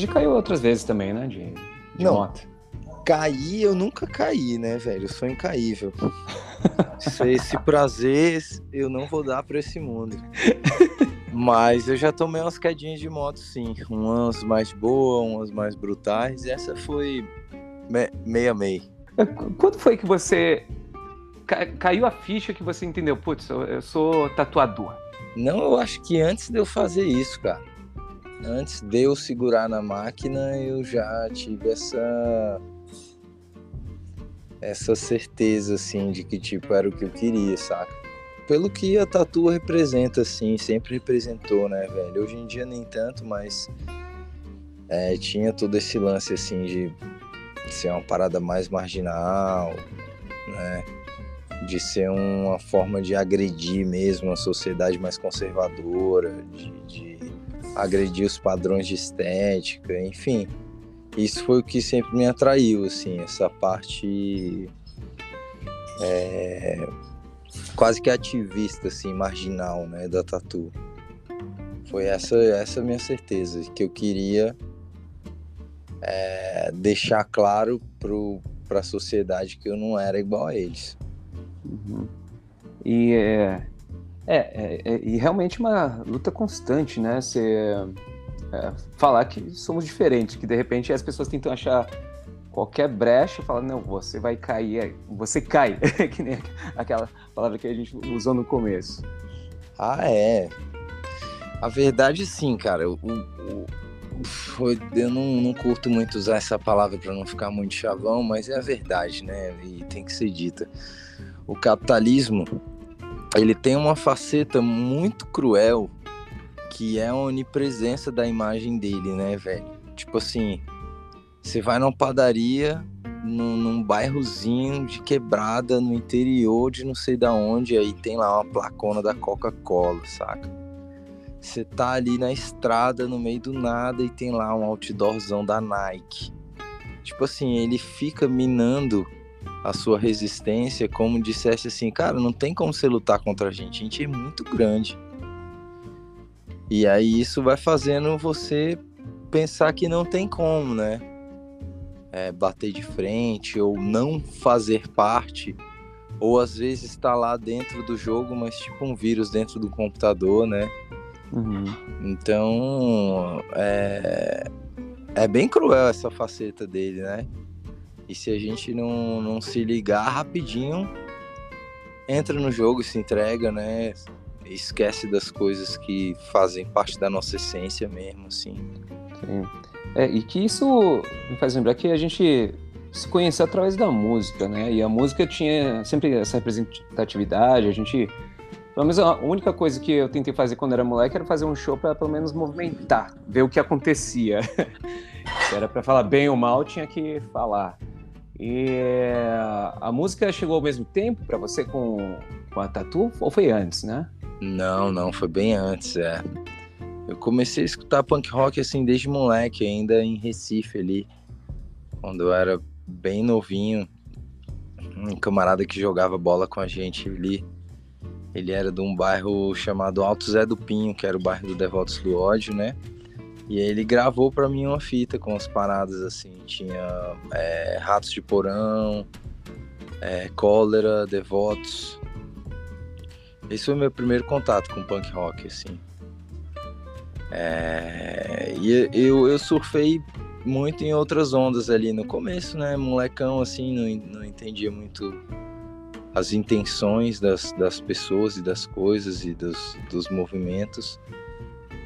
você já caiu outras vezes também, né? De, de Não. moto. Cair, eu nunca caí, né, velho? Eu sou incaível. Esse, esse prazer eu não vou dar pra esse mundo. Mas eu já tomei umas quedinhas de moto, sim. Umas mais boas, umas mais brutais. E essa foi me- meia meia. É, qu- Quando foi que você. ca- caiu a ficha que você entendeu? Putz, eu, eu sou tatuador. Não, eu acho que antes de eu fazer isso, cara. Antes de eu segurar na máquina, eu já tive essa essa certeza assim de que tipo era o que eu queria, saca? Pelo que a tatu representa assim, sempre representou, né, velho? Hoje em dia nem tanto, mas é, tinha todo esse lance assim de ser uma parada mais marginal, né? De ser uma forma de agredir mesmo a sociedade mais conservadora, de, de agredir os padrões de estética, enfim. Isso foi o que sempre me atraiu, assim, essa parte é, quase que ativista, assim, marginal, né, da tatu. Foi essa, essa minha certeza, que eu queria é, deixar claro para a sociedade que eu não era igual a eles. Uhum. E é, é, é- é- e realmente uma luta constante, né? Você é, falar que somos diferentes, que de repente as pessoas tentam achar qualquer brecha e falar, não, você vai cair, você cai, que nem aquela palavra que a gente usou no começo. Ah, é. A verdade, sim, cara. Foi- eu não, não curto muito usar essa palavra para não ficar muito chavão, mas é a verdade, né? E tem que ser dita. O capitalismo, ele tem uma faceta muito cruel, que é a onipresença da imagem dele, né, velho? Tipo assim, você vai numa padaria, num, num bairrozinho de quebrada, no interior de não sei da onde, aí tem lá uma placona da Coca-Cola, saca? Você tá ali na estrada, no meio do nada, e tem lá um outdoorzão da Nike. Tipo assim, ele fica minando a sua resistência como dissesse assim, cara, não tem como você lutar contra a gente, a gente é muito grande. E aí isso vai fazendo você pensar que não tem como, né? É, bater de frente ou não fazer parte, ou às vezes estar lá dentro do jogo, mas tipo um vírus dentro do computador, né? Uhum. Então é, é bem cruel essa faceta dele, né? E se a gente não, não se ligar rapidinho, entra no jogo, se entrega, né? Esquece das coisas que fazem parte da nossa essência mesmo, assim. Sim. É, e que isso me faz lembrar que a gente se conheceu através da música, né? E a música tinha sempre essa representatividade, a gente... Pelo menos a única coisa que eu tentei fazer quando era moleque era fazer um show para pelo menos movimentar, ver o que acontecia. Era para falar bem ou mal, tinha que falar. E a música chegou ao mesmo tempo para você com, com a Tatu? Ou foi antes, né? Não, não, foi bem antes, é. Eu comecei a escutar punk rock assim desde moleque, ainda em Recife ali, quando eu era bem novinho. Um camarada que jogava bola com a gente ali. Ele era de um bairro chamado Alto Zé do Pinho, que era o bairro do Devotos do Ódio, né? E ele gravou pra mim uma fita com as paradas assim. Tinha é, Ratos de Porão, é, Cólera, Devotos. Esse foi meu primeiro contato com punk rock, assim. É, e eu, eu surfei muito em outras ondas ali no começo, né? Molecão, assim, não, não entendia muito as intenções das, das pessoas e das coisas e dos, dos movimentos.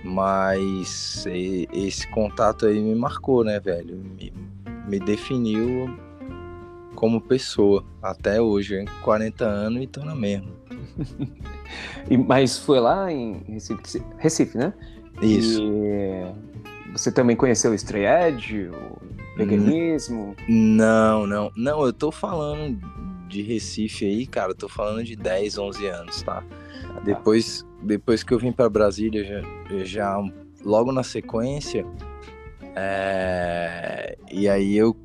Mas esse contato aí me marcou, né, velho? Me, me definiu como pessoa. Até hoje, hein? 40 anos e tô na mesma. E, mas foi lá em Recife, Recife né? Isso. E você também conheceu o Stray Edge, o veganismo? Não, não. Não, eu tô falando de Recife aí, cara, eu tô falando de 10, 11 anos, tá? Depois, depois que eu vim para Brasília, já, já logo na sequência, é, e aí eu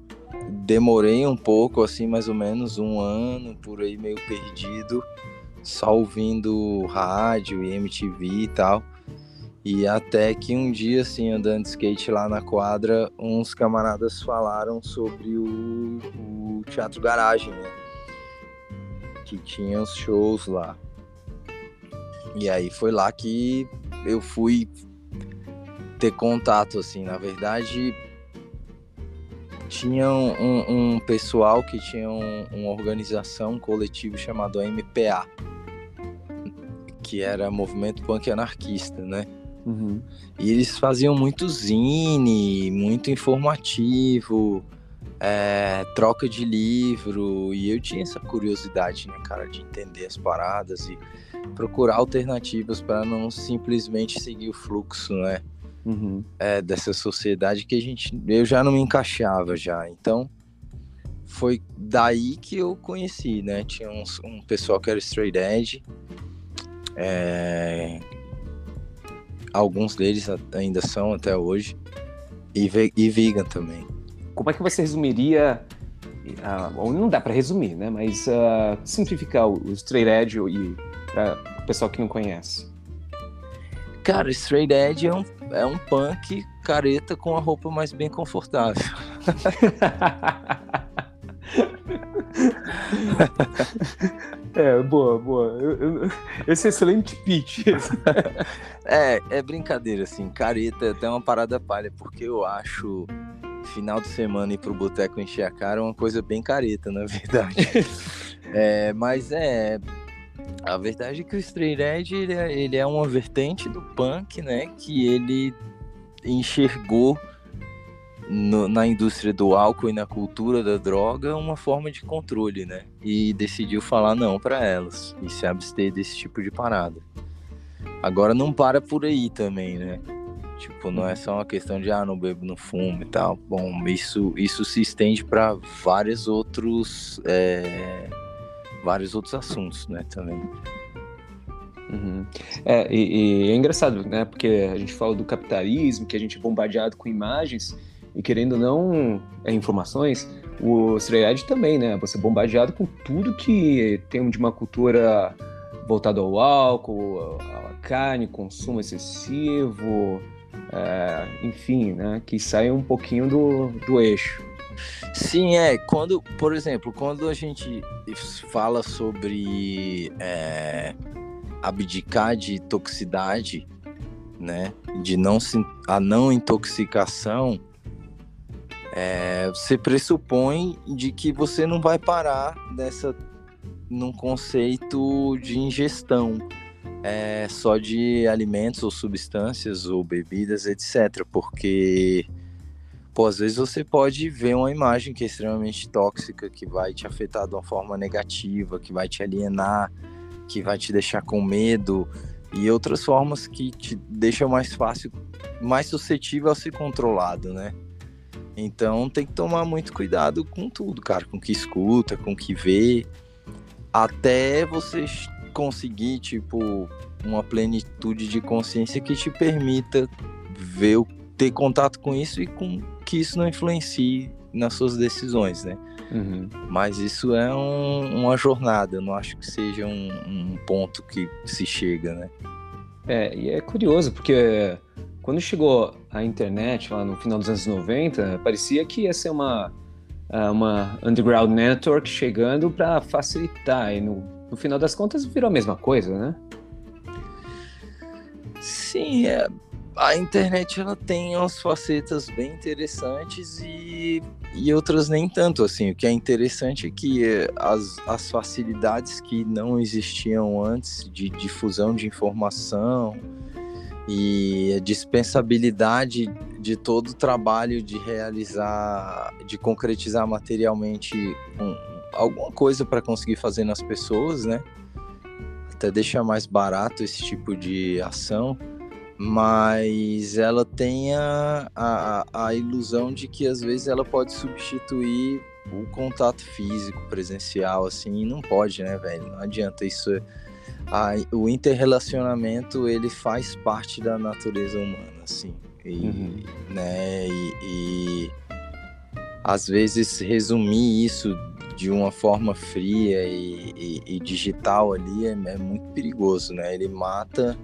demorei um pouco, assim, mais ou menos um ano, por aí meio perdido, só ouvindo rádio e MTV e tal. E até que um dia, assim, andando de skate lá na quadra, uns camaradas falaram sobre o, o Teatro Garagem, né? Que tinha os shows lá. E aí foi lá que eu fui ter contato, assim. Na verdade, tinha um, um pessoal que tinha um, uma organização, um coletivo chamado MPA, que era Movimento Punk Anarquista, né? Uhum. E eles faziam muito zine, muito informativo, é, troca de livro, e eu tinha essa curiosidade, né, cara, de entender as paradas e procurar alternativas para não simplesmente seguir o fluxo, né? Uhum. É, dessa sociedade que a gente eu já não me encaixava já então foi daí que eu conheci né tinha uns, um pessoal que era straight edge é, alguns deles ainda são até hoje e, e vegan também como é que você resumiria uh, ou não dá para resumir né mas uh, simplificar o, o straight edge e para o pessoal que não conhece Cara, Straight Edge é um, é um punk careta com a roupa mais bem confortável. é, boa, boa. Eu, eu, esse é excelente pitch. é, é brincadeira, assim. Careta é até uma parada palha, porque eu acho final de semana ir pro boteco encher a cara é uma coisa bem careta, na verdade. é, mas é a verdade é que o Straight Edge ele é, ele é uma vertente do punk, né? Que ele enxergou no, na indústria do álcool e na cultura da droga uma forma de controle, né? E decidiu falar não para elas e se abster desse tipo de parada. Agora não para por aí também, né? Tipo, não é só uma questão de ah, não bebo, não fumo e tal. Bom, isso, isso se estende para vários outros. É vários outros assuntos, né, também. Uhum. É, e, e, é engraçado, né, porque a gente fala do capitalismo, que a gente é bombardeado com imagens, e querendo ou não é, informações, o Stray também, né, você é bombardeado com tudo que tem de uma cultura voltada ao álcool, à carne, consumo excessivo, é, enfim, né, que sai um pouquinho do, do eixo. Sim, é. Quando, por exemplo, quando a gente fala sobre é, abdicar de toxicidade, né, de não a não intoxicação, é, você pressupõe de que você não vai parar dessa num conceito de ingestão é, só de alimentos ou substâncias ou bebidas, etc. Porque pô, às vezes você pode ver uma imagem que é extremamente tóxica, que vai te afetar de uma forma negativa, que vai te alienar, que vai te deixar com medo, e outras formas que te deixam mais fácil, mais suscetível a ser controlado, né? Então tem que tomar muito cuidado com tudo, cara, com o que escuta, com o que vê, até você conseguir, tipo, uma plenitude de consciência que te permita ver, ter contato com isso e com que isso não influencie nas suas decisões, né? Uhum. Mas isso é um, uma jornada, eu não acho que seja um, um, ponto que se chega, né? É, e é curioso, porque quando chegou a internet lá no final dos anos 90, parecia que ia ser uma, é, uma underground network chegando para facilitar, e no, no final das contas virou a mesma coisa, né? Sim, é, a internet ela tem umas facetas bem interessantes e, e outras nem tanto assim. O que é interessante é que as, as facilidades que não existiam antes de difusão de informação e a dispensabilidade de todo o trabalho de realizar, de concretizar materialmente um, alguma coisa para conseguir fazer nas pessoas, né? Até deixar mais barato esse tipo de ação mas ela tem a, a, a, ilusão de que às vezes ela pode substituir o contato físico presencial, assim, e não pode, né, velho? Não adianta isso. A, o interrelacionamento ele faz parte da natureza humana, assim, e, uhum. né, e, e às vezes resumir isso de uma forma fria e, e, e digital ali é, é muito perigoso, né? Ele mata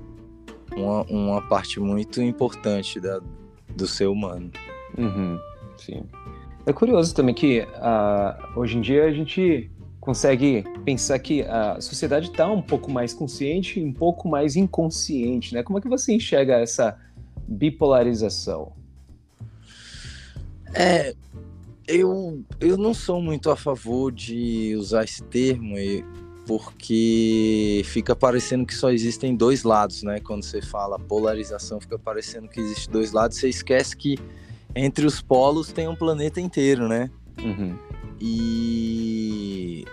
uma, uma parte muito importante da, do ser humano. Uhum, sim. É curioso também que uh, hoje em dia a gente consegue pensar que a sociedade está um pouco mais consciente e um pouco mais inconsciente, né? Como é que você enxerga essa bipolarização? É, eu, eu não sou muito a favor de usar esse termo porque fica parecendo que só existem dois lados, né? Quando você fala polarização, fica parecendo que existem dois lados. Você esquece que entre os polos tem um planeta inteiro, né? Uhum. E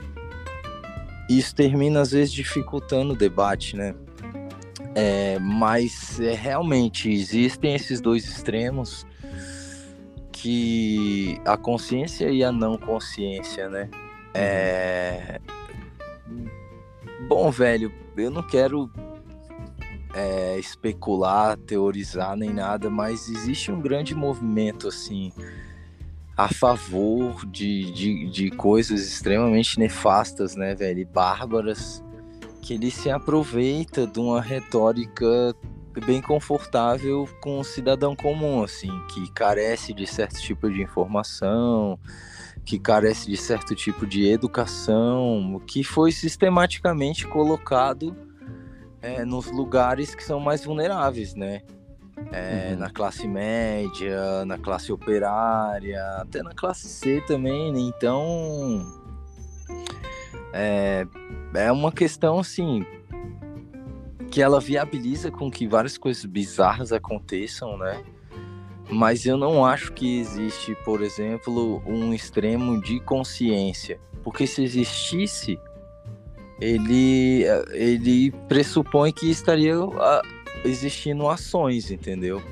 isso termina às vezes dificultando o debate, né? É, mas é, realmente existem esses dois extremos que a consciência e a não consciência, né? É... Bom, velho, eu não quero é, especular, teorizar nem nada, mas existe um grande movimento assim a favor de, de, de coisas extremamente nefastas, né, velho, e bárbaras, que ele se aproveita de uma retórica bem confortável com o cidadão comum, assim, que carece de certo tipo de informação, que carece de certo tipo de educação, que foi sistematicamente colocado é, nos lugares que são mais vulneráveis, né? é, uhum. na classe média, na classe operária, até na classe C também, né? Então é, é uma questão assim que ela viabiliza com que várias coisas bizarras aconteçam, né? Mas eu não acho que existe, por exemplo, um extremo de consciência, porque se existisse, ele ele pressupõe que estaria existindo ações, entendeu?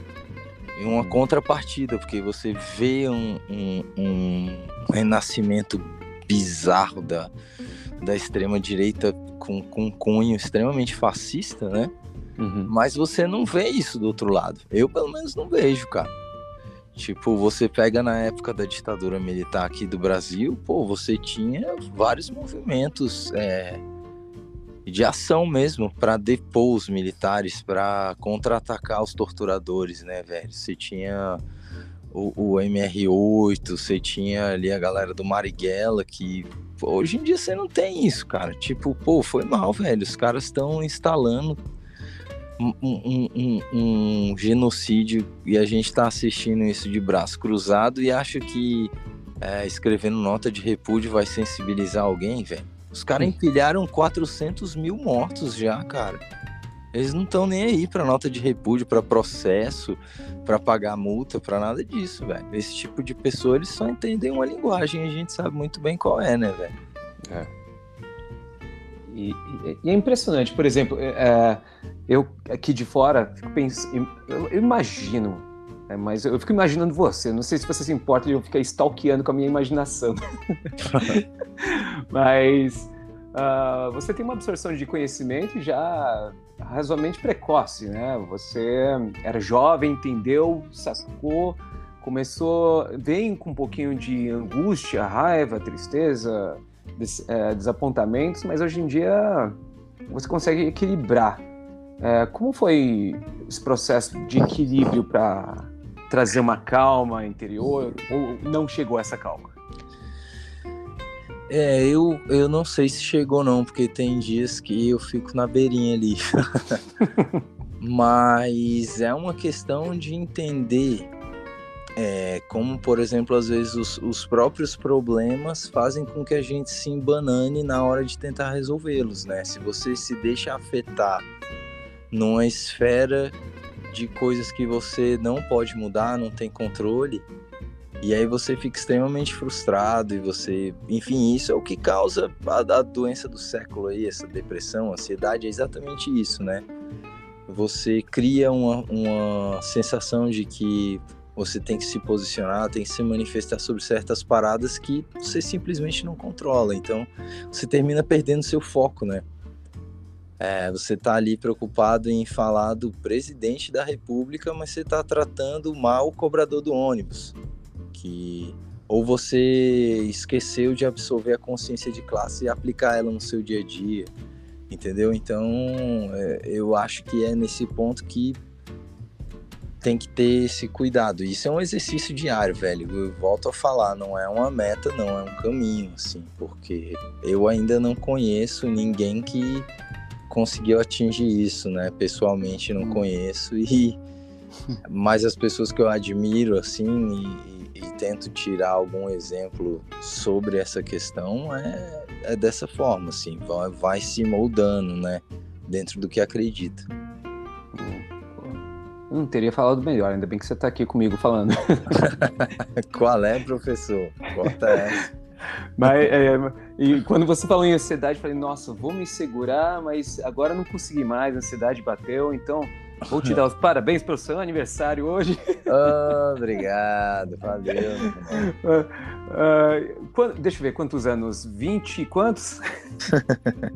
E uma contrapartida, porque você vê um, um, um renascimento bizarro da, da extrema-direita com, com um cunho extremamente fascista, né? Uhum. Mas você não vê isso do outro lado. Eu, pelo menos, não vejo, cara. Tipo, você pega na época da ditadura militar aqui do Brasil, pô, você tinha vários movimentos é, de ação mesmo para depor os militares, para contra-atacar os torturadores, né, velho? Você tinha o, o, MR8, você tinha ali a galera do Marighella, que pô, hoje em dia você não tem isso, cara. Tipo, pô, foi mal, velho. Os caras estão instalando um, um, um, um, genocídio e a gente tá assistindo isso de braço cruzado e acha que é, escrevendo nota de repúdio vai sensibilizar alguém, velho. Os caras empilharam 400 mil mortos já, cara. Eles não estão nem aí pra nota de repúdio, para processo, para pagar multa, para nada disso, velho. Esse tipo de pessoa, eles só entendem uma linguagem a gente sabe muito bem qual é, né, velho? É. E, e, e, é impressionante, por exemplo, é, é eu aqui de fora fico pensando, eu, eu imagino, é, mas eu fico imaginando você. Não sei se você se importa de eu ficar stalkeando com a minha imaginação. mas uh, você tem uma absorção de conhecimento já razoavelmente precoce, né? Você era jovem, entendeu, sacou, começou, vem com um pouquinho de angústia, raiva, tristeza, des, é, desapontamentos, mas hoje em dia você consegue equilibrar. É, como foi esse processo de equilíbrio para trazer uma calma interior ou não chegou a essa calma? É, eu, eu não sei se chegou não, porque tem dias que eu fico na beirinha ali. Mas é uma questão de entender é, como, por exemplo, às vezes os, os, próprios problemas fazem com que a gente se embanane na hora de tentar resolvê-los, né? Se você se deixa afetar numa esfera de coisas que você não pode mudar, não tem controle. E aí você fica extremamente frustrado e você, enfim, isso é o que causa a, a doença do século aí, essa depressão, ansiedade, é exatamente isso, né? Você cria uma, uma sensação de que você tem que se posicionar, tem que se manifestar sobre certas paradas que você simplesmente não controla. Então, você termina perdendo seu foco, né? É, você está ali preocupado em falar do presidente da República, mas você está tratando mal o cobrador do ônibus, que ou você esqueceu de absorver a consciência de classe e aplicar ela no seu dia a dia. Entendeu? Então, é, eu acho que é nesse ponto que tem que ter esse cuidado. Isso é um exercício diário, velho. Eu volto a falar, não é uma meta, não é um caminho, assim, porque eu ainda não conheço ninguém que conseguiu atingir isso, né? Pessoalmente não conheço e mas as pessoas que eu admiro assim e, e, tento tirar algum exemplo sobre essa questão é, é dessa forma, assim, vai, vai se moldando, né? Dentro do que acredita. Não teria falado melhor, ainda bem que você está aqui comigo falando. Qual é, professor? Corta essa. Mas, é, e quando você falou em ansiedade, eu falei, nossa, vou me segurar, mas agora não consegui mais, a ansiedade bateu, então vou te dar os parabéns pelo seu aniversário hoje. Oh, obrigado, valeu. Uh, uh, deixa eu ver, quantos anos? 20 e quantos?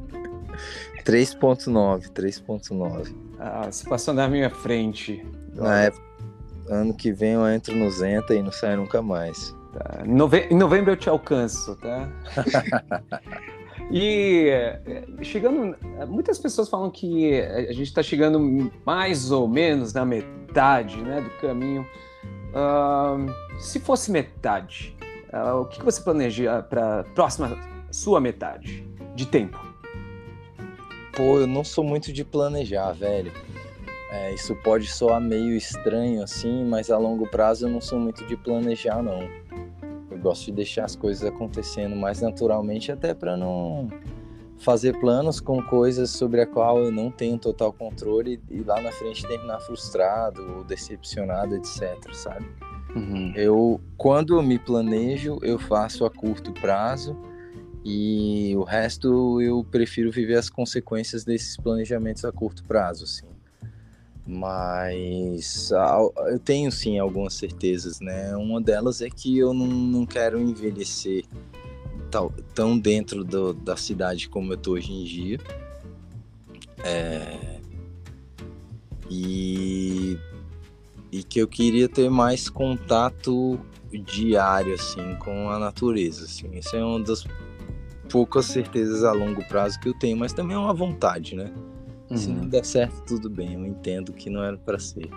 3.9, 3.9. Ah, se passou na minha frente. Na época, ano que vem eu entro no Zenta e não saio nunca mais. Tá. Nove... Em novembro eu te alcanço, tá? e eh, chegando. Muitas pessoas falam que a gente está chegando mais ou menos na metade né, do caminho. Uh, se fosse metade, uh, o que, que você planeja para a próxima sua metade de tempo? Pô, eu não sou muito de planejar, velho. É, isso pode soar meio estranho assim, mas a longo prazo eu não sou muito de planejar, não. Eu gosto de deixar as coisas acontecendo mais naturalmente, até para não fazer planos com coisas sobre a qual eu não tenho total controle e lá na frente terminar frustrado ou decepcionado, etc, sabe? Uhum. Eu, quando eu me planejo, eu faço a curto prazo e o resto eu prefiro viver as consequências desses planejamentos a curto prazo, assim. Mas eu tenho sim algumas certezas, né? Uma delas é que eu não, não quero envelhecer tão, dentro do, da cidade como eu tô hoje em dia. É... E, e que eu queria ter mais contato diário assim com a natureza, assim. Isso é uma das poucas certezas a longo prazo que eu tenho, mas também é uma vontade, né? Uhum. Se não der certo, tudo bem, eu entendo que não era para ser.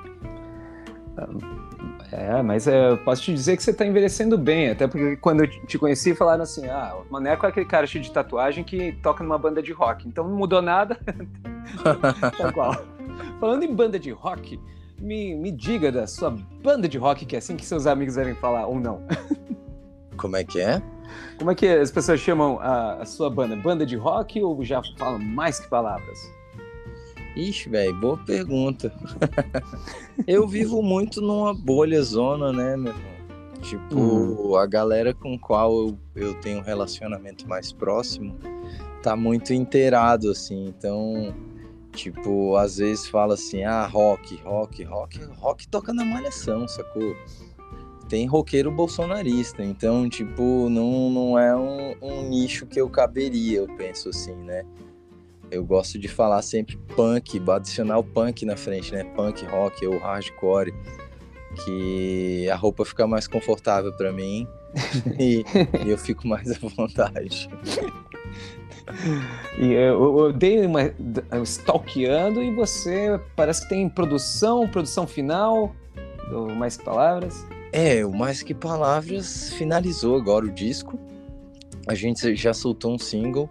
É, mas é, eu posso te dizer que você está envelhecendo bem, até porque quando eu te conheci falaram assim, ah, o Maneco é aquele cara cheio de tatuagem que toca numa banda de rock, então não mudou nada, tá igual. Falando em banda de rock, me, me diga da sua banda de rock, que é assim que seus amigos devem falar, ou não. Como é que é? Como é que as pessoas chamam a, a sua banda? Banda de rock ou já falam mais que palavras? Ixi, velho, boa pergunta. eu vivo muito numa bolha zona, né, meu irmão? Tipo, uhum. a galera com qual eu, eu tenho um relacionamento mais próximo tá muito inteirado, assim. Então, tipo, às vezes fala assim, ah, rock, rock, rock, rock toca na malhação, sacou? Tem roqueiro bolsonarista, então, tipo, não, não é um, um, nicho que eu caberia, eu penso assim, né? Eu gosto de falar sempre punk, adicionar o punk na frente, né? Punk, rock ou hardcore, que a roupa fica mais confortável para mim e, e, eu fico mais à vontade. E eu, eu dei uma stalkeando e você parece que tem produção, produção final, Mais Palavras. É, o Mais Que Palavras finalizou agora o disco. A gente já soltou um single.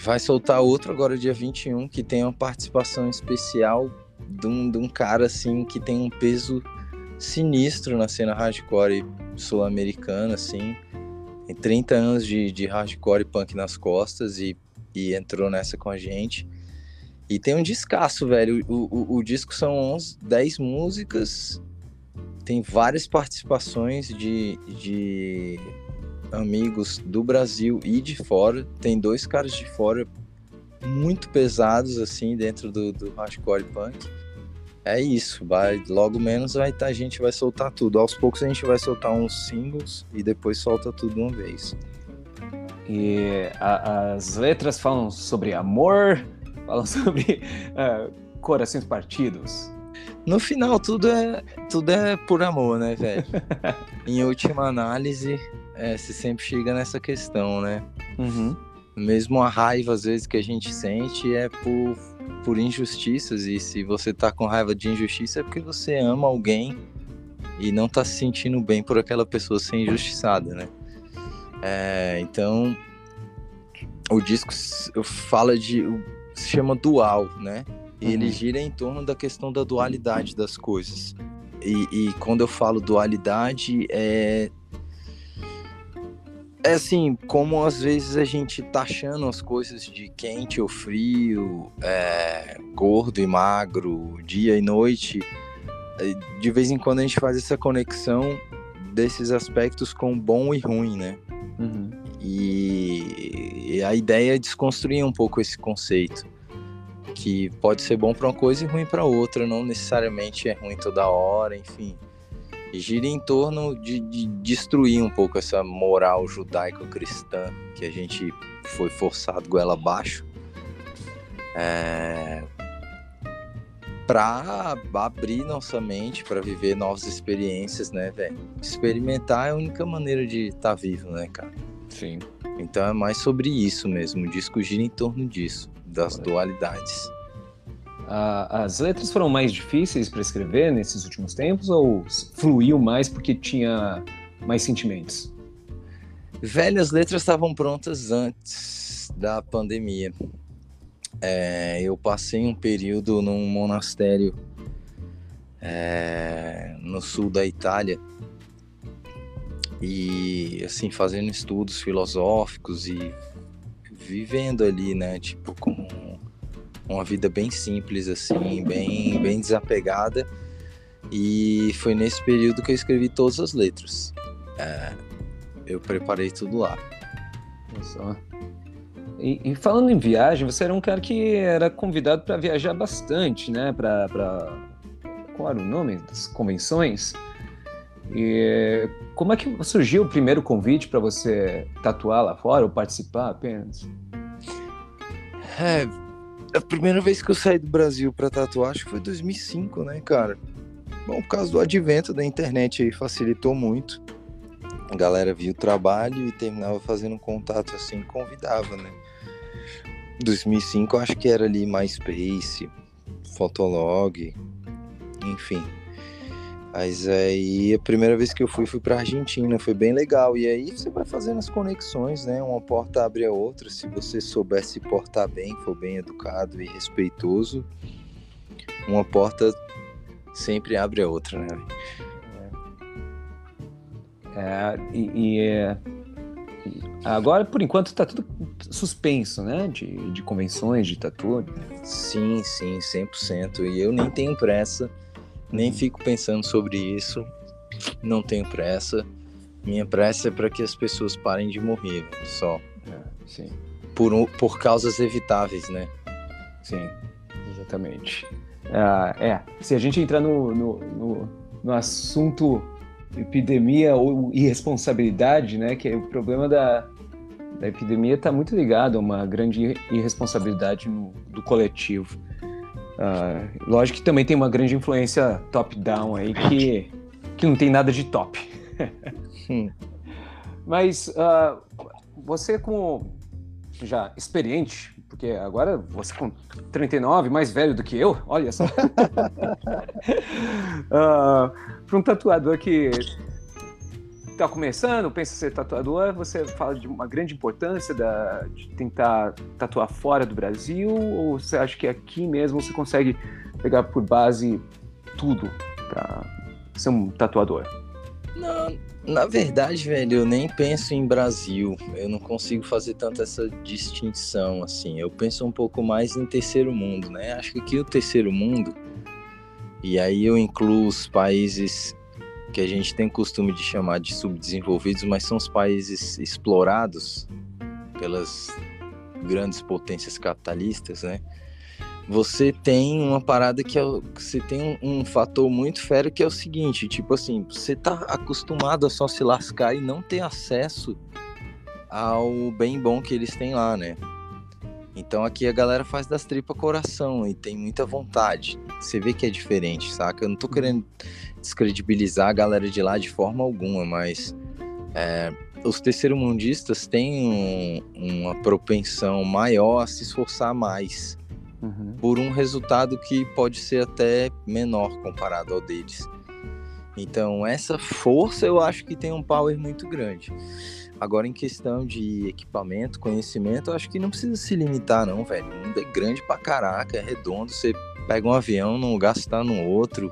Vai soltar outro agora, dia 21, que tem uma participação especial de um, de um cara assim que tem um peso sinistro na cena hardcore sul-americana, assim. Tem 30 anos de, de hardcore punk nas costas e, e entrou nessa com a gente. E tem um descasso, velho. O, o, o disco são 11, 10 músicas tem várias participações de, de amigos do Brasil e de fora. Tem dois caras de fora muito pesados, assim, dentro do, do hardcore punk. É isso, vai, logo menos vai tá, a gente vai soltar tudo. Aos poucos a gente vai soltar uns singles e depois solta tudo uma vez. E a, as letras falam sobre amor, falam sobre uh, corações partidos, no final, tudo é, tudo é por amor, né, velho? em última análise, é, se sempre chega nessa questão, né? Uhum. Mesmo a raiva, às vezes, que a gente sente é por, por injustiças. E se você tá com raiva de injustiça, é porque você ama alguém e não tá se sentindo bem por aquela pessoa ser injustiçada, né? É, então, o disco fala de. se chama dual, né? E uhum. ele gira em torno da questão da dualidade das coisas. E, e quando eu falo dualidade, é é assim, como às vezes a gente tá achando as coisas de quente ou frio, é, gordo e magro, dia e noite, de vez em quando a gente faz essa conexão desses aspectos com bom e ruim, né? Uhum. E, e a ideia é desconstruir um pouco esse conceito, que pode ser bom para uma coisa e ruim para outra, não necessariamente é ruim toda hora, enfim gira em torno de, de destruir um pouco essa moral judaico-cristã que a gente foi forçado goela abaixo. É, para abrir nossa mente para viver novas experiências, né, velho? Experimentar é a única maneira de estar tá vivo, né, cara? Sim. Então é mais sobre isso mesmo. O disco gira em torno disso, das dualidades as letras foram mais difíceis para escrever nesses últimos tempos ou fluiu mais porque tinha mais sentimentos? Velhas letras estavam prontas antes da pandemia. É, eu passei um período num monastério é, no sul da Itália e assim fazendo estudos filosóficos e vivendo ali, né, tipo com uma vida bem simples, assim, bem, bem desapegada. E foi nesse período que eu escrevi todas as letras. É, eu preparei tudo lá. Só. E, e, falando em viagem, você era um cara que era convidado para viajar bastante, né? Para qual era o nome das convenções? E como é que surgiu o primeiro convite para você tatuar lá fora ou participar apenas? É, a primeira vez que eu saí do Brasil para tatuar, acho que foi 2005, né, cara? Bom, por causa do advento da internet aí facilitou muito. A galera via o trabalho e terminava fazendo contato assim, convidava, né? 2005 acho que era ali MySpace, Fotolog, enfim. Mas aí a primeira vez que eu fui, fui pra Argentina, foi bem legal. E aí você vai fazendo as conexões, né? Uma porta abre a outra. Se você souber se portar bem, for bem educado e respeitoso, uma porta sempre abre a outra, né? É, é e, e é, agora, por enquanto, tá tudo suspenso, né? De, de convenções, de tatu. Sim, sim, 100%. E eu nem tenho pressa nem fico pensando sobre isso, não tenho pressa. Minha pressa é para que as pessoas parem de morrer, só. É, sim. Por, por causas evitáveis, né? Sim, exatamente. Uh, é, se a gente entrar no, no, no, no assunto epidemia ou irresponsabilidade, né, que é o problema da, da epidemia está muito ligado a uma grande irresponsabilidade no, do coletivo. Uh, lógico que também tem uma grande influência top-down aí que, que não tem nada de top. hum. Mas uh, você como já experiente, porque agora você com 39, mais velho do que eu, olha só. uh, Para um tatuador que está começando, pensa ser tatuador, você fala de uma grande importância da, de tentar tatuar fora do Brasil, ou você acha que aqui mesmo você consegue pegar por base tudo para ser um tatuador? Não, na verdade, velho, eu nem penso em Brasil. Eu não consigo fazer tanto essa distinção assim. Eu penso um pouco mais em terceiro mundo, né? Acho que aqui o terceiro mundo, e aí eu incluo os países que a gente tem costume de chamar de subdesenvolvidos, mas são os países explorados pelas grandes potências capitalistas, né? Você tem uma parada que é, você tem um, um, fator muito fera que é o seguinte, tipo assim, você tá acostumado a só se lascar e não ter acesso ao bem bom que eles têm lá, né? Então aqui a galera faz das tripas coração e tem muita vontade. Você vê que é diferente, saca? Eu não tô querendo descredibilizar a galera de lá de forma alguma, mas é, os terceiro-mundistas têm um, uma propensão maior a se esforçar mais uhum. por um resultado que pode ser até menor comparado ao deles. Então, essa força eu acho que tem um power muito grande. Agora, em questão de equipamento, conhecimento, eu acho que não precisa se limitar, não, velho. O mundo é grande pra caraca, é redondo. Você pega um avião num lugar, você tá no outro.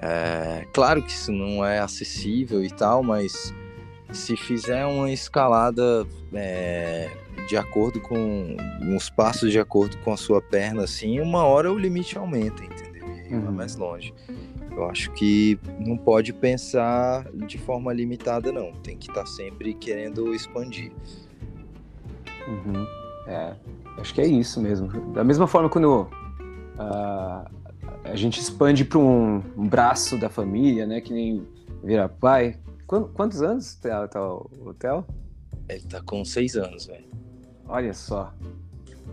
É, claro que isso não é acessível e tal, mas se fizer uma escalada é, de acordo com uns passos de acordo com a sua perna, assim, uma hora o limite aumenta, entendeu? E aí uhum. vai mais longe. Eu acho que não pode pensar de forma limitada, não. Tem que estar tá sempre querendo expandir. Uhum. É, acho que é isso mesmo. Da mesma forma, quando uh, a gente expande para um, um, braço da família, né? Que nem virar pai. Quantos anos tá, tá o Theo? Ele tá com seis anos, velho. Olha só.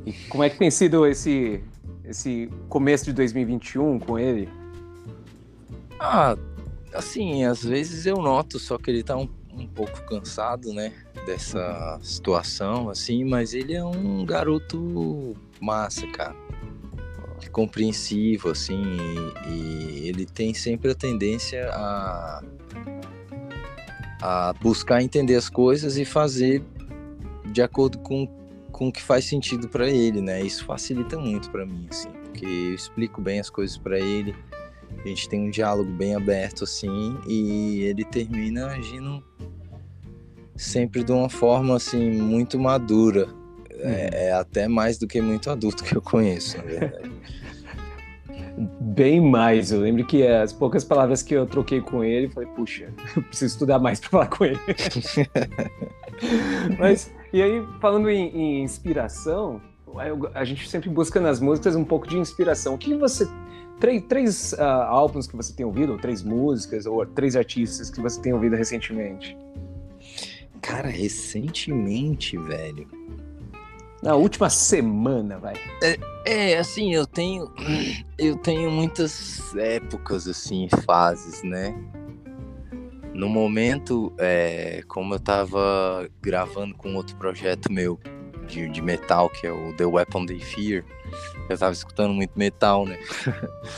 E como é que tem sido esse, esse começo de 2021 com ele? Ah, assim, às vezes eu noto só que ele tá um, um pouco cansado, né? Dessa situação, assim, mas ele é um garoto massa, cara compreensivo, assim, e, e, ele tem sempre a tendência a, a buscar entender as coisas e fazer de acordo com, com o que faz sentido para ele, né? Isso facilita muito para mim, assim, porque eu explico bem as coisas para ele, a gente tem um diálogo bem aberto, assim, e ele termina agindo sempre de uma forma, assim, muito madura, é, é, até mais do que muito adulto que eu conheço, na verdade. Bem mais. Eu lembro que as poucas palavras que eu troquei com ele, falei, puxa, eu preciso estudar mais para falar com ele. Mas, e aí, falando em, em inspiração, a gente sempre busca nas músicas um pouco de inspiração. O que você. Três, três uh, álbuns que você tem ouvido, ou três músicas, ou três artistas que você tem ouvido recentemente? Cara, recentemente, velho. Na última semana, vai. É, é, assim, eu tenho. Eu tenho muitas épocas, assim, fases, né? No momento, é, como eu tava gravando com outro projeto meu de, de metal, que é o The Weapon They Fear, eu tava escutando muito metal, né?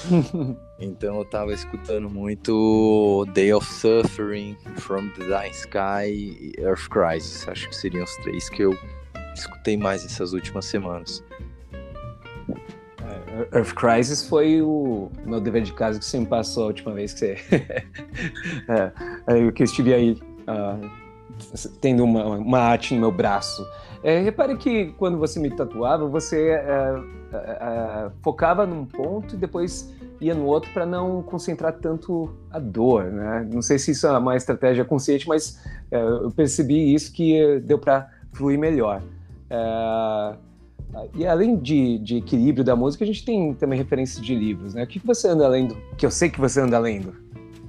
então eu tava escutando muito Day of Suffering, From the Dying Sky e Earth Crisis. Acho que seriam os três que eu escutei mais essas últimas semanas. É, Earth Crisis foi o meu dever de casa que você me passou a última vez que você. é, que eu estive aí uh, tendo uma, uma arte no meu braço. É, repare que quando você me tatuava, você é, é, é focava num ponto e depois ia no outro para não concentrar tanto a dor, né? Não sei se isso é uma estratégia consciente, mas é, eu percebi isso que deu para fluir melhor. É... E além de, de, equilíbrio da música, a gente tem também referências de livros, né? O que, você anda lendo? Que eu sei que você anda lendo.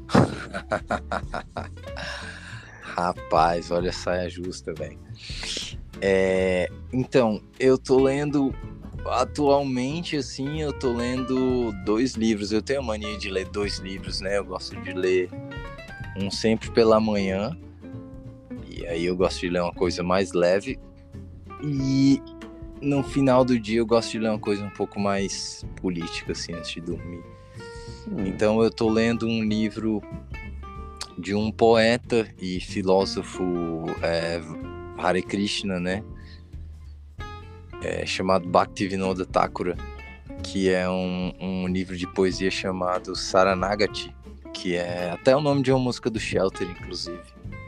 Rapaz, olha a saia justa, velho. É, então, eu tô lendo atualmente, assim, eu tô lendo dois livros. Eu tenho a mania de ler dois livros, né? Eu gosto de ler um sempre pela manhã. E aí eu gosto de ler uma coisa mais leve. E no final do dia eu gosto de ler uma coisa um pouco mais política, assim, antes de dormir. Hum. Então eu tô lendo um livro de um poeta e filósofo é, Hare Krishna, né? É, chamado Bhaktivinoda Thakura, que é um, um livro de poesia chamado Saranagati, que é até o nome de uma música do Shelter, inclusive.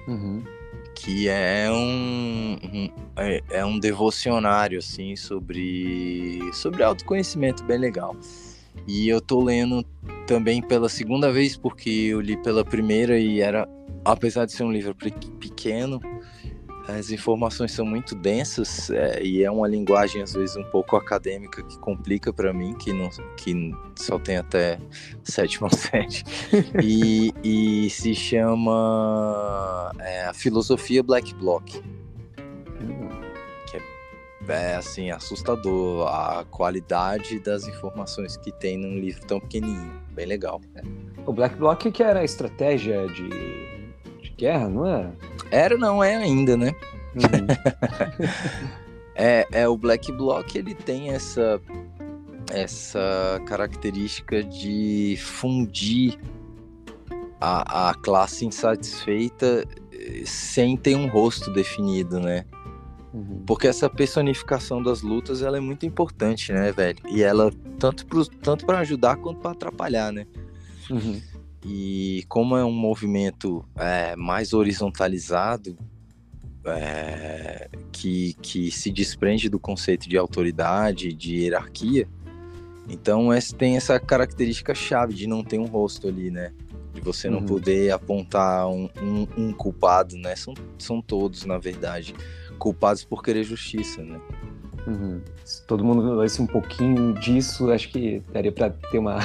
Uhum que é um, um é, é, um devocionário assim sobre sobre autoconhecimento bem legal. E eu tô lendo também pela segunda vez porque eu li pela primeira e era apesar de ser um livro pequeno, as informações são muito densas é, e é uma linguagem às vezes um pouco acadêmica que complica para mim, que, não, que só tem até sétima série. e, e se chama é, a filosofia Black Bloc. Que é, é assim, assustador a qualidade das informações que tem num livro tão pequenininho. Bem legal. O Black Bloc que era a estratégia de de guerra, não é? Era, não é ainda, né? Uhum. é, é, o Black Bloc, ele tem essa, essa característica de fundir a, a classe insatisfeita eh, sem ter um rosto definido, né? Uhum. Porque essa personificação das lutas ela é muito importante, né, velho? E ela tanto para tanto ajudar quanto para atrapalhar, né? Uhum. E como é um movimento é, mais horizontalizado, é, que, que se desprende do conceito de autoridade, de hierarquia, então esse, tem essa característica chave de não ter um rosto ali, né? De você não uhum. poder apontar um, um, um, culpado, né? São, são todos, na verdade, culpados por querer justiça, né? Uhum. Se todo mundo lesse um pouquinho disso, acho que daria para ter uma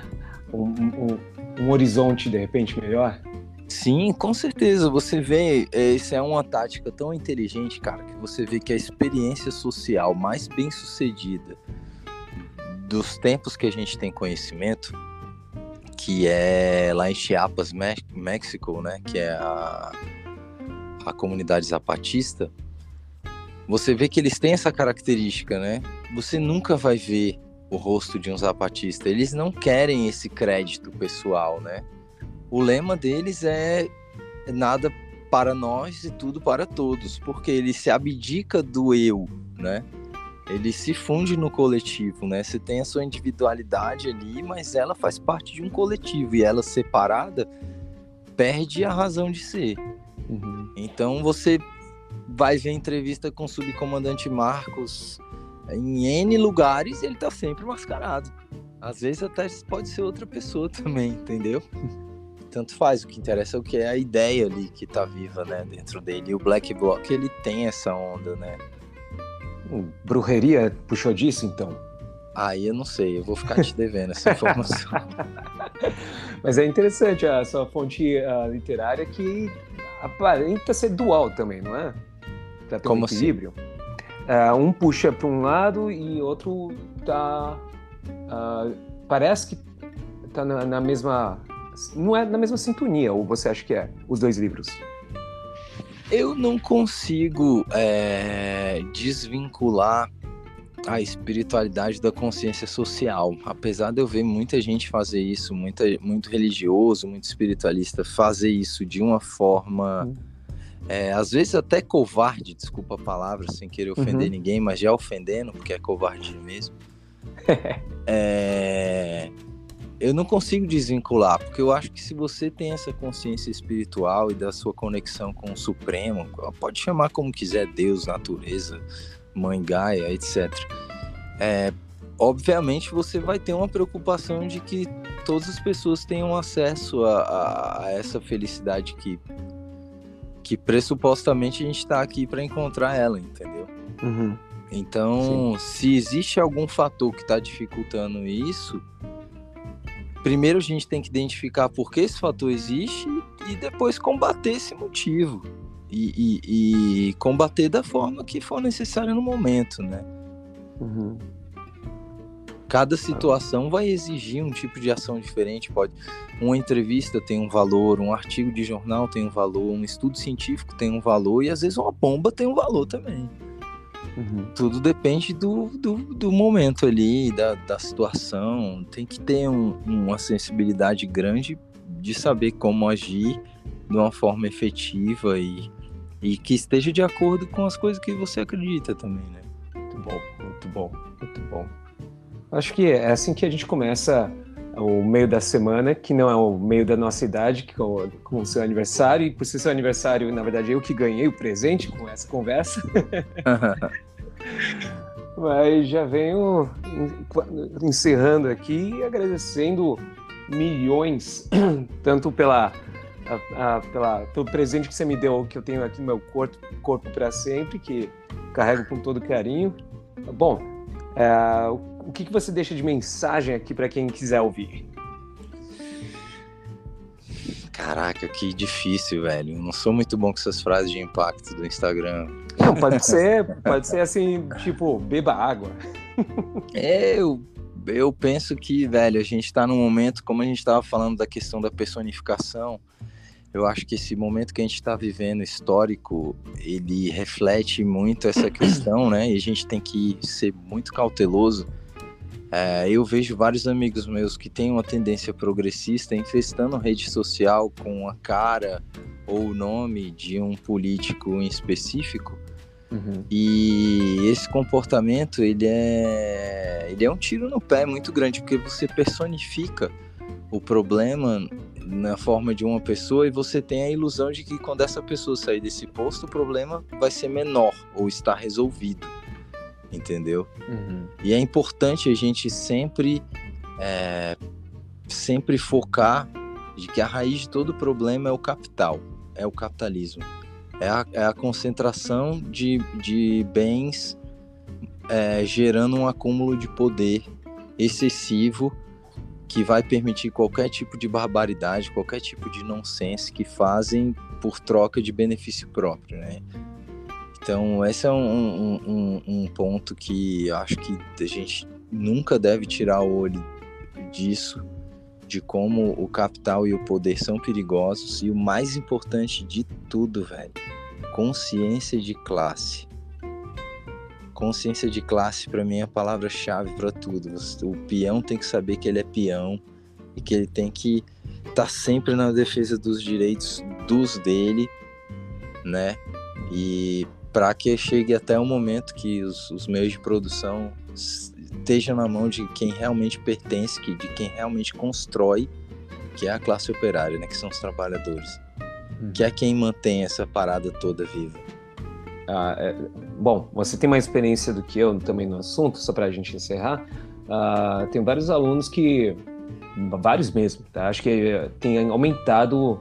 um, um, um horizonte de repente melhor? Sim, com certeza. Você vê, isso é uma tática tão inteligente, cara, que você vê que a experiência social mais bem sucedida dos tempos que a gente tem conhecimento, que é lá em Chiapas, México, né, que é a, a comunidade zapatista, você vê que eles têm essa característica, né? Você nunca vai ver o rosto de um zapatista. Eles não querem esse crédito pessoal, né? O lema deles é nada para nós e tudo para todos, porque ele se abdica do eu, né? Ele se funde no coletivo, né? Você tem a sua individualidade ali, mas ela faz parte de um coletivo e ela separada perde a razão de ser. Uhum. Então você vai ver entrevista com o subcomandante Marcos em N lugares ele tá sempre mascarado. Às vezes até pode ser outra pessoa também, entendeu? Tanto faz, o que interessa é o que é a ideia ali que tá viva, né, dentro dele. E o Black Block, ele tem essa onda, né? Hum, brujeria puxou disso, então? Aí eu não sei, eu vou ficar te devendo essa informação. Mas é interessante a sua fonte uh, literária que aparenta ser dual também, não é? Pra ter Como um assim? equilíbrio. Assim? Uh, um puxa para um lado e outro tá. Uh, parece que tá na, na, mesma. Não é na mesma sintonia, ou você acha que é? Os dois livros? Eu não consigo é, desvincular a espiritualidade da consciência social. Apesar de eu ver muita gente fazer isso, muita, muito religioso, muito espiritualista fazer isso de uma forma. Hum é, às vezes até covarde, desculpa a palavra, sem querer ofender uhum. ninguém, mas já ofendendo, porque é covarde mesmo. é, eu não consigo desvincular, porque eu acho que se você tem essa consciência espiritual e da sua conexão com o Supremo, pode chamar como quiser, Deus, natureza, Mãe Gaia, etc. É, obviamente você vai ter uma preocupação de que todas as pessoas tenham acesso a, a, a essa felicidade que que pressupostamente a gente está aqui para encontrar ela, entendeu? Uhum. Então, Sim. se existe algum fator que está dificultando isso, primeiro a gente tem que identificar por que esse fator existe e depois combater esse motivo. E, e, e combater da forma que for necessária no momento, né? Uhum. Cada situação vai exigir um tipo de ação diferente. Pode uma entrevista tem um valor, um artigo de jornal tem um valor, um estudo científico tem um valor e às vezes uma bomba tem um valor também. Uhum. Tudo depende do, do, do, momento ali, da, da situação. Tem que ter um, uma sensibilidade grande de saber como agir de uma forma efetiva e, e que esteja de acordo com as coisas que você acredita também, né? Muito bom, muito bom, muito bom. Acho que é assim que a gente começa o meio da semana, que não é o meio da nossa idade, que com, com o seu aniversário, e por ser seu aniversário, na verdade, eu que ganhei o presente com essa conversa. Mas já venho encerrando aqui e agradecendo milhões, tanto pela, a, a, pela, pelo presente que você me deu, que eu tenho aqui no meu corpo, corpo para sempre, que carrego com todo carinho. Bom, é, o que, que você deixa de mensagem aqui para quem quiser ouvir? Caraca, que difícil, velho. Eu não sou muito bom com essas frases de impacto do Instagram. Não, pode ser, pode ser assim, tipo, beba água. Eu, eu penso que, velho, a gente tá num momento, como a gente tava falando da questão da personificação, eu acho que esse momento que a gente está vivendo histórico, ele reflete muito essa questão, né? E a gente tem que ser muito cauteloso. É, eu vejo vários amigos meus que têm uma tendência progressista infestando rede social com a cara ou o nome de um político em específico. Uhum. E esse comportamento ele é, ele é um tiro no pé muito grande, porque você personifica o problema na forma de uma pessoa e você tem a ilusão de que quando essa pessoa sair desse posto, o problema vai ser menor ou está resolvido. Entendeu? Uhum. E é importante a gente sempre, é, sempre focar de que a raiz de todo problema é o capital, é o capitalismo. É a, é a concentração de, de bens é, gerando um acúmulo de poder excessivo que vai permitir qualquer tipo de barbaridade, qualquer tipo de nonsense que fazem por troca de benefício próprio, né? Então, esse é um, um, um, ponto que acho que a gente nunca deve tirar o olho disso, de como o capital e o poder são perigosos e o mais importante de tudo, velho, consciência de classe consciência de classe para mim é a palavra-chave para tudo. O peão tem que saber que ele é peão e que ele tem que estar tá sempre na defesa dos direitos dos dele, né? E para que chegue até o momento que os, os, meios de produção estejam na mão de quem realmente pertence, que, de quem realmente constrói, que é a classe operária, né? Que são os trabalhadores, uhum. que é quem mantém essa parada toda viva. Ah, é, bom, você tem mais experiência do que eu também no assunto, só para a gente encerrar. Ah, tem vários alunos que, vários mesmo, tá? acho que tem aumentado,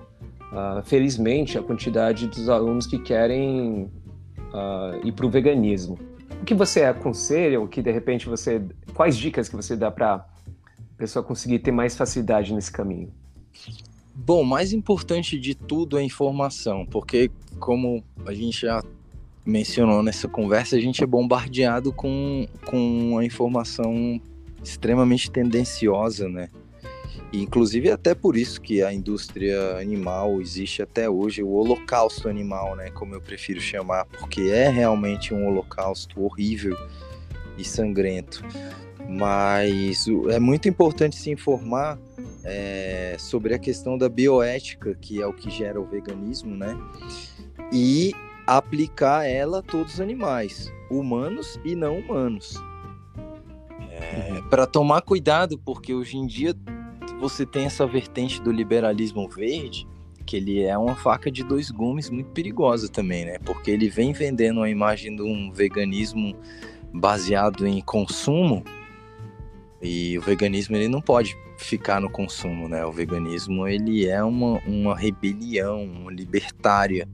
ah, felizmente, a quantidade dos alunos que querem ah, ir para o veganismo. O que você aconselha, o que de repente você, quais dicas que você dá para a pessoa conseguir ter mais facilidade nesse caminho? Bom, mais importante de tudo é informação, porque como a gente já mencionou nessa conversa, a gente é bombardeado com, com a informação extremamente tendenciosa, né? E, inclusive até por isso que a indústria animal existe até hoje, o holocausto animal, né, como eu prefiro chamar, porque é realmente um holocausto horrível e sangrento. Mas é muito importante se informar é, sobre a questão da bioética, que é o que gera o veganismo, né? E aplicar ela a todos os animais, humanos e não humanos. É. Para tomar cuidado, porque hoje em dia você tem essa vertente do liberalismo verde, que ele é uma faca de dois gumes muito perigosa também, né? Porque ele vem vendendo a imagem de um veganismo baseado em consumo, e o veganismo ele não pode ficar no consumo, né? O veganismo ele é uma, uma rebelião libertária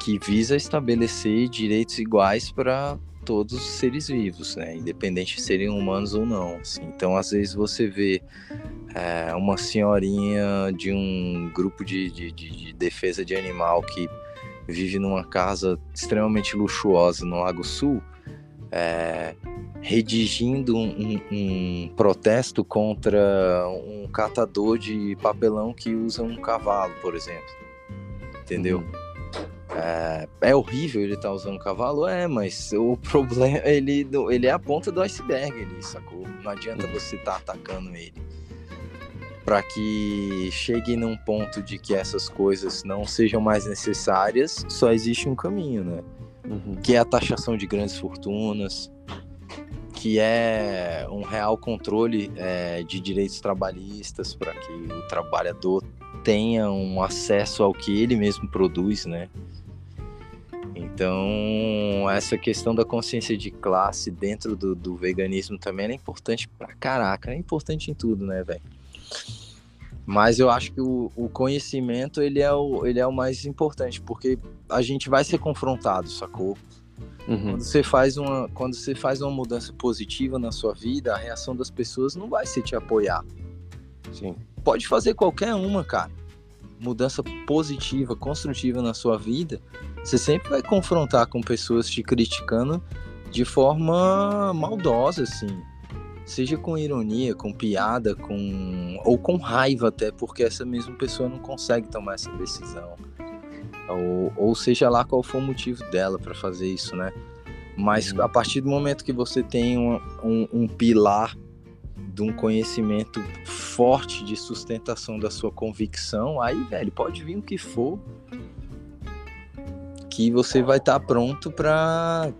que visa estabelecer direitos iguais para todos os seres vivos, né? independente de serem humanos ou não. Assim. Então, às vezes você vê é, uma senhorinha de um grupo de, de, de, defesa de animal que vive numa casa extremamente luxuosa no Lago Sul, é, redigindo um, um, um, protesto contra um catador de papelão que usa um cavalo, por exemplo. Entendeu? Uhum. É, é horrível ele estar tá usando cavalo? É, mas o problema, ele, ele é a ponta do iceberg ali, sacou? Não adianta você estar tá atacando ele. Para que chegue num ponto de que essas coisas não sejam mais necessárias, só existe um caminho, né? Uhum. Que é a taxação de grandes fortunas, que é um real controle é, de direitos trabalhistas para que o trabalhador tenha um acesso ao que ele mesmo produz, né? Então, essa questão da consciência de classe dentro do, do veganismo também é importante pra caraca. É importante em tudo, né, velho? Mas eu acho que o, o, conhecimento ele é o, ele é o mais importante, porque a gente vai ser confrontado, sacou? Uhum. Quando, você faz uma, quando você faz uma mudança positiva na sua vida, a reação das pessoas não vai ser te apoiar. Sim. Pode fazer qualquer uma, cara. Mudança positiva, construtiva na sua vida, você sempre vai confrontar com pessoas te criticando de forma maldosa, assim. seja com ironia, com piada, com ou com raiva até, porque essa mesma pessoa não consegue tomar essa decisão. Ou, ou seja lá qual for o motivo dela para fazer isso, né? Mas uhum. a partir do momento que você tem um, um, um pilar de um conhecimento forte de sustentação da sua convicção, aí, velho, pode vir o que for, que você vai estar tá pronto para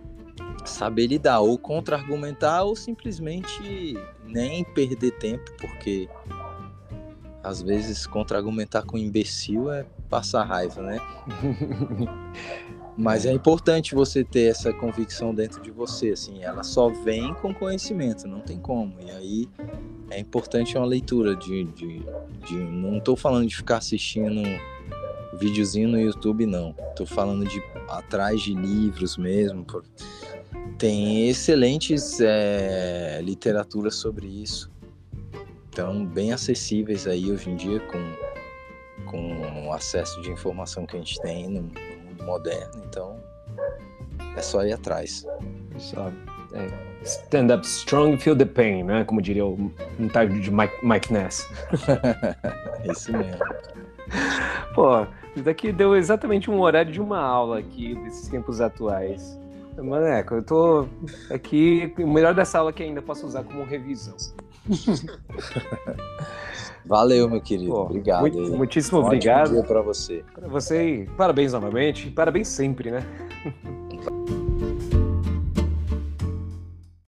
saber lidar, ou contra-argumentar, ou simplesmente nem perder tempo, porque às vezes contra-argumentar com imbecil é passar raiva, né? Mas é importante você ter essa convicção dentro de você, assim, ela só vem com conhecimento, não tem como. E aí é importante uma leitura de, de, de não estou falando de ficar assistindo videozinho no YouTube, não. Estou falando de atrás de livros mesmo. Por... Tem excelentes é, literaturas sobre isso. Então, bem acessíveis aí hoje em dia com, com o acesso de informação que a gente tem no, moderno, então é só ir atrás. Só, é, stand up strong, feel the pain, né? Como diria o, um tal de Mike, Mike Ness. Isso mesmo. Pô, isso daqui deu exatamente um horário de uma aula aqui desses tempos atuais. Maneco, eu tô aqui. O melhor dessa aula que ainda posso usar como revisão. Valeu, meu querido. Pô, obrigado. Muito, muitíssimo um obrigado. Dia para você. Para você e parabéns novamente. Parabéns sempre, né?